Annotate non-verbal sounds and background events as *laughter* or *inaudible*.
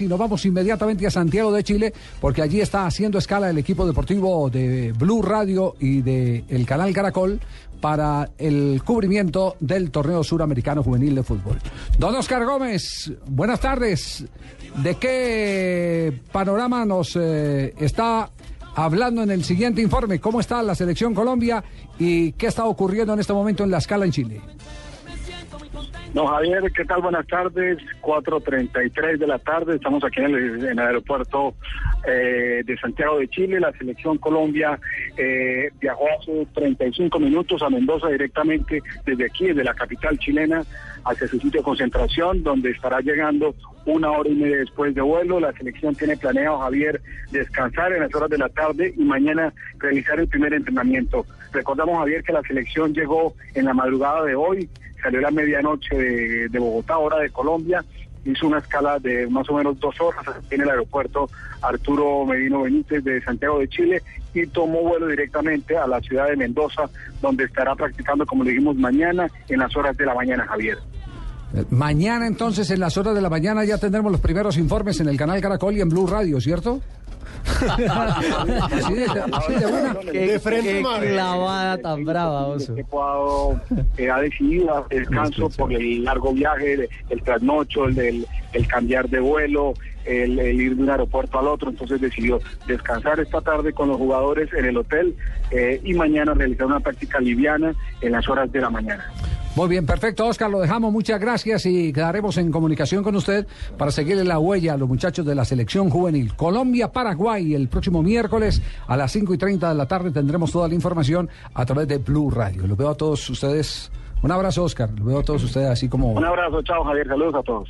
y nos vamos inmediatamente a Santiago de Chile porque allí está haciendo escala el equipo deportivo de Blue Radio y del el canal Caracol para el cubrimiento del torneo suramericano juvenil de fútbol. Don Oscar Gómez, buenas tardes. ¿De qué panorama nos eh, está hablando en el siguiente informe? ¿Cómo está la selección Colombia y qué está ocurriendo en este momento en la escala en Chile? No, Javier, ¿qué tal? Buenas tardes. 4.33 de la tarde. Estamos aquí en el, aeropuerto eh, de Santiago de Chile. La selección Colombia eh, viajó hace 35 minutos a Mendoza directamente desde aquí, desde la capital chilena, hacia su sitio de concentración, donde estará llegando una hora y media después de vuelo. La selección tiene planeado, Javier, descansar en las horas de la tarde y mañana realizar el primer entrenamiento. Recordamos, Javier, que la selección llegó en la madrugada de hoy salió a la medianoche de, Bogotá, hora de Colombia, hizo una escala de más o menos dos horas en el aeropuerto Arturo Medino Benítez de Santiago de Chile y tomó vuelo directamente a la ciudad de Mendoza, donde estará practicando, como dijimos, mañana en las horas de la mañana, Javier. Mañana entonces, en las horas de la mañana, ya tendremos los primeros informes en el canal Caracol y en Blue Radio, ¿cierto? *laughs* de, frente qué clavada tan brava, oso. El ha decidido descanso por el largo viaje, el, trasnocho, el, el, cambiar de vuelo, el, ir de un aeropuerto al otro, entonces decidió descansar esta tarde con los jugadores en el hotel eh, y mañana realizar una práctica liviana en las horas de la mañana. Muy bien, perfecto, Oscar, lo dejamos. Muchas gracias y quedaremos en comunicación con usted para seguirle la huella a los muchachos de la selección juvenil. Colombia-Paraguay, el próximo miércoles a las 5 y 30 de la tarde tendremos toda la información a través de Blue Radio. Los veo a todos ustedes. Un abrazo, Oscar. Los veo a todos ustedes así como. Un abrazo, chao, Javier. Saludos a todos.